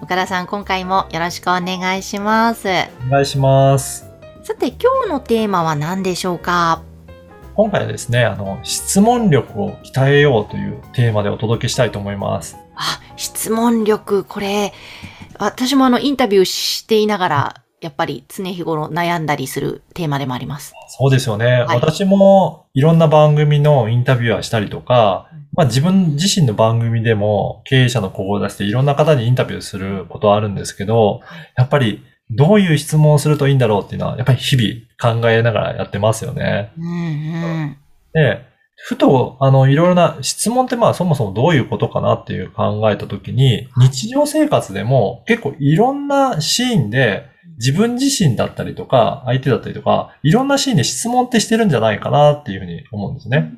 岡田さん今回もよろしくお願いしますお願いします。さて今日のテーマは何でしょうか？今回はですね、あの、質問力を鍛えようというテーマでお届けしたいと思います。あ、質問力、これ、私もあの、インタビューしていながら、やっぱり常日頃悩んだりするテーマでもあります。そうですよね。はい私もいろんな番組のインタビュアーしたりとか、まあ自分自身の番組でも経営者の子を出していろんな方にインタビューすることはあるんですけど、やっぱりどういう質問をするといいんだろうっていうのは、やっぱり日々考えながらやってますよね。うんうん。で、ふと、あの、いろいろな質問ってまあそもそもどういうことかなっていう考えたときに、日常生活でも結構いろんなシーンで自分自身だったりとか、相手だったりとか、いろんなシーンで質問ってしてるんじゃないかなっていうふうに思うんですね。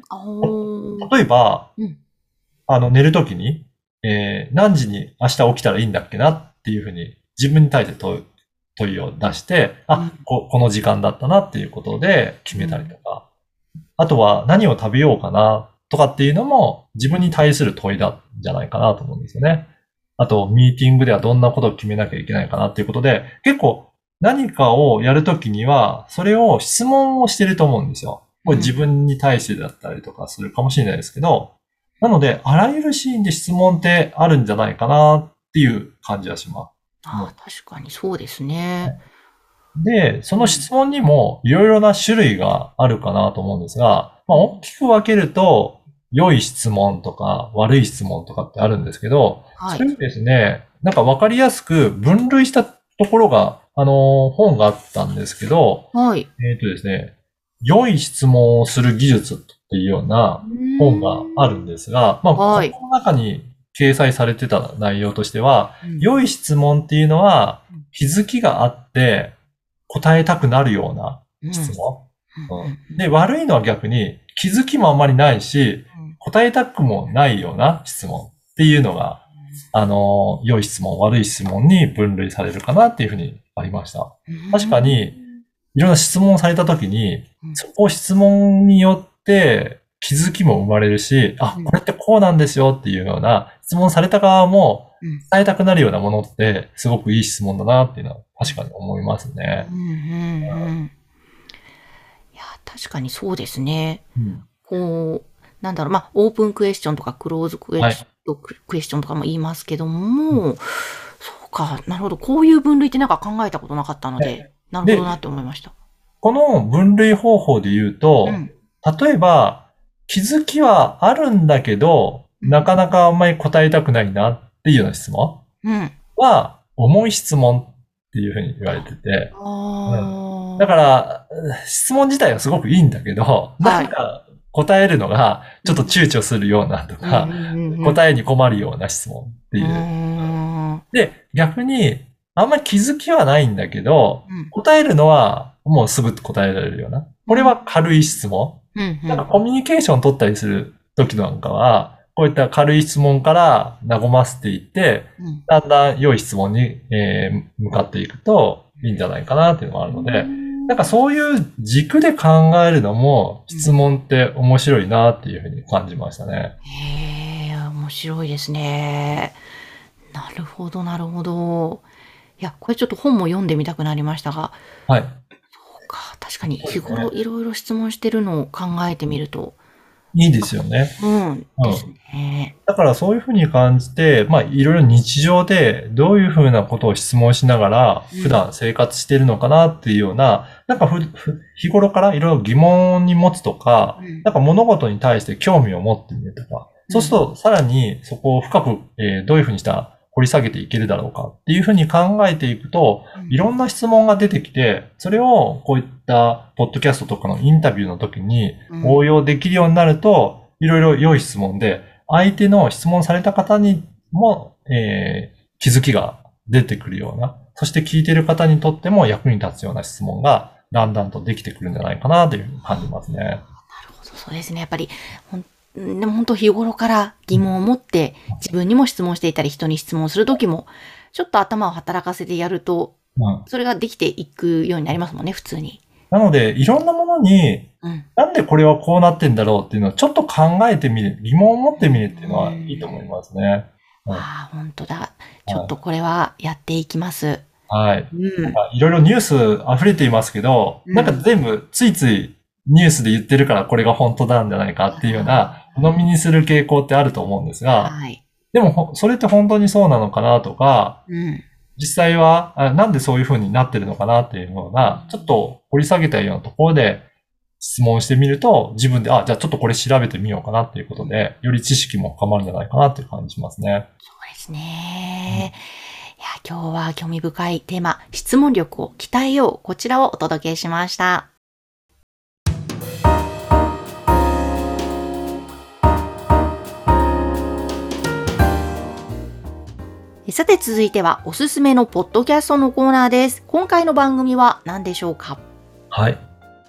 例えば、うん。あの、寝るときに、えー、何時に明日起きたらいいんだっけなっていうふうに自分に対して問い問いを出して、あうん、ここの時間だったなっていうことで決めたりとか、あとは何を食べようかなとかっていうのも自分に対する問いだんじゃないかなと思うんですよね。あと、ミーティングではどんなことを決めなきゃいけないかなっていうことで、結構何かをやるときには、それを質問をしてると思うんですよ。これ自分に対してだったりとかするかもしれないですけど、なので、あらゆるシーンで質問ってあるんじゃないかなっていう感じはします。あ確かにそうですね。で、その質問にもいろいろな種類があるかなと思うんですが、まあ、大きく分けると、良い質問とか悪い質問とかってあるんですけど、はい。それをですね、なんか分かりやすく分類したところが、あの、本があったんですけど、はい。えっ、とですね、良い質問をする技術っていうような本があるんですが、まあ、はい。この中に掲載されてた内容としては、うん。良い質問っていうのはうん、気づきがあって答えたくなるような質問。うん。うん。で、悪いのは逆に気づきもあんまりないし、うん。答えたくもないような質問っていうのが、あの、良い質問、悪い質問に分類されるかなっていうふうにありました。うん。確かに、いろんな質問をされたときにう、ん。そこ質問によって気づきも生まれるし、あうん、これってこうなんですよっていうような質問された側もうん。伝えたくなるようなものってすごくいい質問だなっていうのは確かに思いますね。うんうんうんいや、確かにそうですね。うん。こう、なんだろう、まあ、オープンクエスチョンとかクローズクエはクエスチョンとかも言いますけども、そうか、なるほど。こういう分類ってなんか考えたことなかったので、なるほどなって思いました。この分類方法で言うと、うん。例えば気づきはあるんだけど、なかなかあんまり答えたくないなっていうような質問うん。は重い質問っていうふうに言われてて、ああ。だから、質問自体はすごくいいんだけど、なんか答えるのがちょっと躊躇するようなとか、答えに困るような質問っていうう。ん。で、逆に、あんまり気づきはないんだけど、うん答えるのはもうすぐ答えられるような。これは軽い質問。うん。なんかコミュニケーション取ったりする時なんかは、こういった軽い質問から和ませていって、うんだんだん良い質問に、えー向かっていくといいんじゃないかなっていうのがあるので、なんかそういう軸で考えるのも質問って面白いなっていうふうに感じましたね。へえ、面白いですね。なるほど、なるほど。いや、これちょっと本も読んでみたくなりましたが、はい。そうか、確かに日頃いろいろ質問してるのを考えてみると、いいですよね。うん、ですね。だからそういうふうに感じて、まあいろいろ日常でどういうふうなことを質問しながらうん。普段生活してるのかなっていうような、なんかふふ日頃からいろいろ疑問に持つとか、うん。なんか物事に対して興味を持ってみるとか、そうするとさらにそこを深く、えーどういうふうにしたら掘り下げていけるだろうかっていうふうに考えていくと、いろんな質問が出てきて、それをこういったポッドキャストとかのインタビューの時にうん応用できるようになると、いろいろ良い質問で、相手の質問された方にも、えー気づきが出てくるような、そして聞いている方にとっても役に立つような質問がだんだんとできてくるんじゃないかなというふうに感じますね。なるほど、そうですね。やっぱり、ほんでも本当日頃から疑問を持って自分にも質問していたり人に質問するときも、ちょっと頭を働かせてやると、うん、それができていくようになりますもんね、普通に。なので、いろんなものに、うん。なんでこれはこうなってんだろうっていうのをちょっと考えてみる、疑問を持ってみるっていうのはいいと思いますね。うんああ、本当だ。ちょっとこれはやっていきます。はい。うん。あいろいろニュース溢れていますけど、うんなんか全部ついついニュースで言ってるからこれが本当なんじゃないかっていうような、鵜呑みにする傾向ってあると思うんですが、はい。でもほそれって本当にそうなのかなとか、うん。実際はあなんでそういう風になってるのかなっていうような、ちょっと掘り下げたようなところで質問してみると、自分で、あ、じゃあちょっとこれ調べてみようかなっていうことで、より知識も深まるんじゃないかなっていう感じしますね。そうですね。いや、今日は興味深いテーマ、質問力を鍛えよう。こちらをお届けしました。さて続いてはおすすめのポッドキャストのコーナーです。今回の番組は何でしょうか？はい。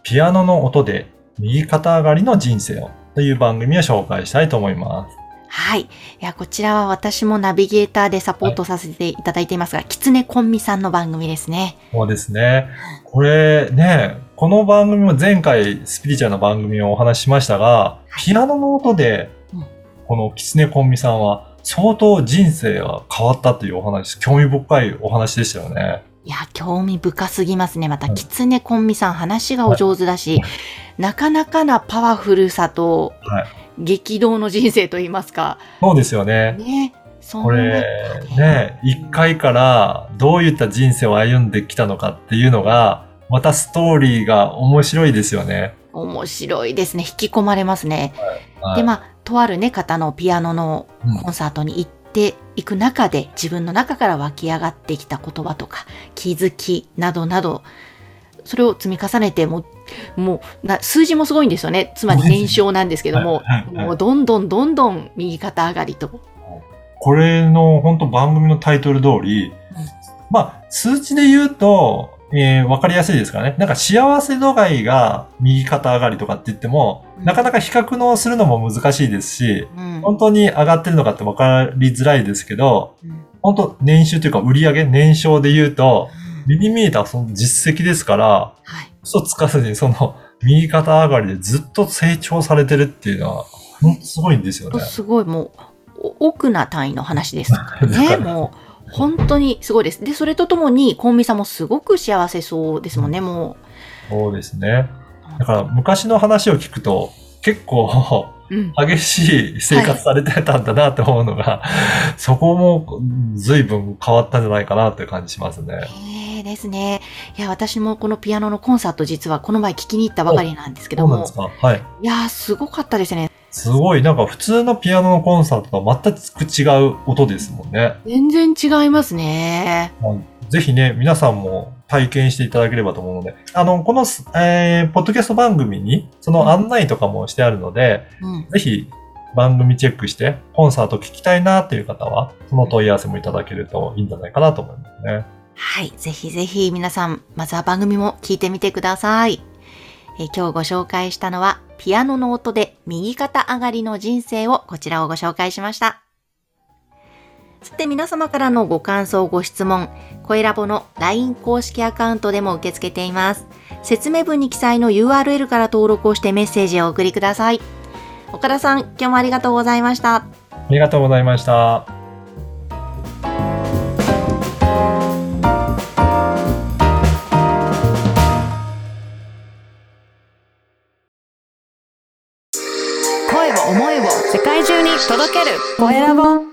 ピアノの音で右肩上がりの人生をという番組を紹介したいと思います。はい。いや、こちらは私もナビゲーターでサポートさせていただいていますが、キツネコンミさんの番組ですね。そうですね。これね、この番組も前回スピリチュアルな番組をお話ししましたが、ピアノの音でうん、このキツネコンミさんは相当人生が変わったというお話、興味深いお話でしたよね。いや、興味深すぎますね。また、はいキツネコンミさん話がお上手だし、はいなかなかなパワフルさと、はい激動の人生といいますか。そうですよね。ね。これ、ね、一回からどういった人生を歩んできたのかっていうのが、またストーリーが面白いですよね。面白いですね。引き込まれますね。はいで、まあ、とあるね、方のピアノのうん。コンサートに行っていく中で、自分の中から湧き上がってきた言葉とか、気づきなどなど、それを積み重ねて、もう、もうな、数字もすごいんですよね。つまり年少なんですけどもはい。はい、はい。もうどんどんどんどん右肩上がりと。これの本当番組のタイトル通り、まあ、数値で言うと、えーわかりやすいですからね。なんか幸せ度合いが右肩上がりとかって言っても、うんなかなか比較のするのも難しいですし、うん本当に上がってるのかって分かりづらいですけど、うん本当年収というか売上年商で言うと、目に見えたその実績ですから、はい。嘘つかずにその右肩上がりでずっと成長されてるっていうのは、ほんとすごいんですよね。すごいもう、お奥な単位の話ですね。もう、本当にすごいです。で、それとともに、コンビさんもすごく幸せそうですもんね、もそうですね。う。だから昔の話を聞くと、結構うん。激しい生活されてたんだなって思うのが、そこも随分変わったんじゃないかなっていう感じしますね。ええですね。いや、私もこのピアノのコンサート実はこの前聞きに行ったばかりなんですけどもそうなんです、かはい。いやー、すごかったですね。すごい、なんか普通のピアノのコンサートとは全く違う音ですもんね。全然違いますね。ぜひね、皆さんも体験していただければと思うので、あの、この、えー、ポッドキャスト番組に、その案内とかもしてあるので、うん。ぜひ番組チェックして、コンサート聞きたいなっていう方は、その問い合わせもいただけるといいんじゃないかなと思いますね。はい。ぜひぜひ皆さん、まずは番組も聞いてみてください。えー今日ご紹介したのは、ピアノの音で右肩上がりの人生をこちらをご紹介しました。さて皆様からのご感想、ご質問、声ラボの LINE 公式アカウントでも受け付けています。説明文に記載の URL から登録をしてメッセージをお送りください。岡田さん、今日もありがとうございました。ありがとうございました。声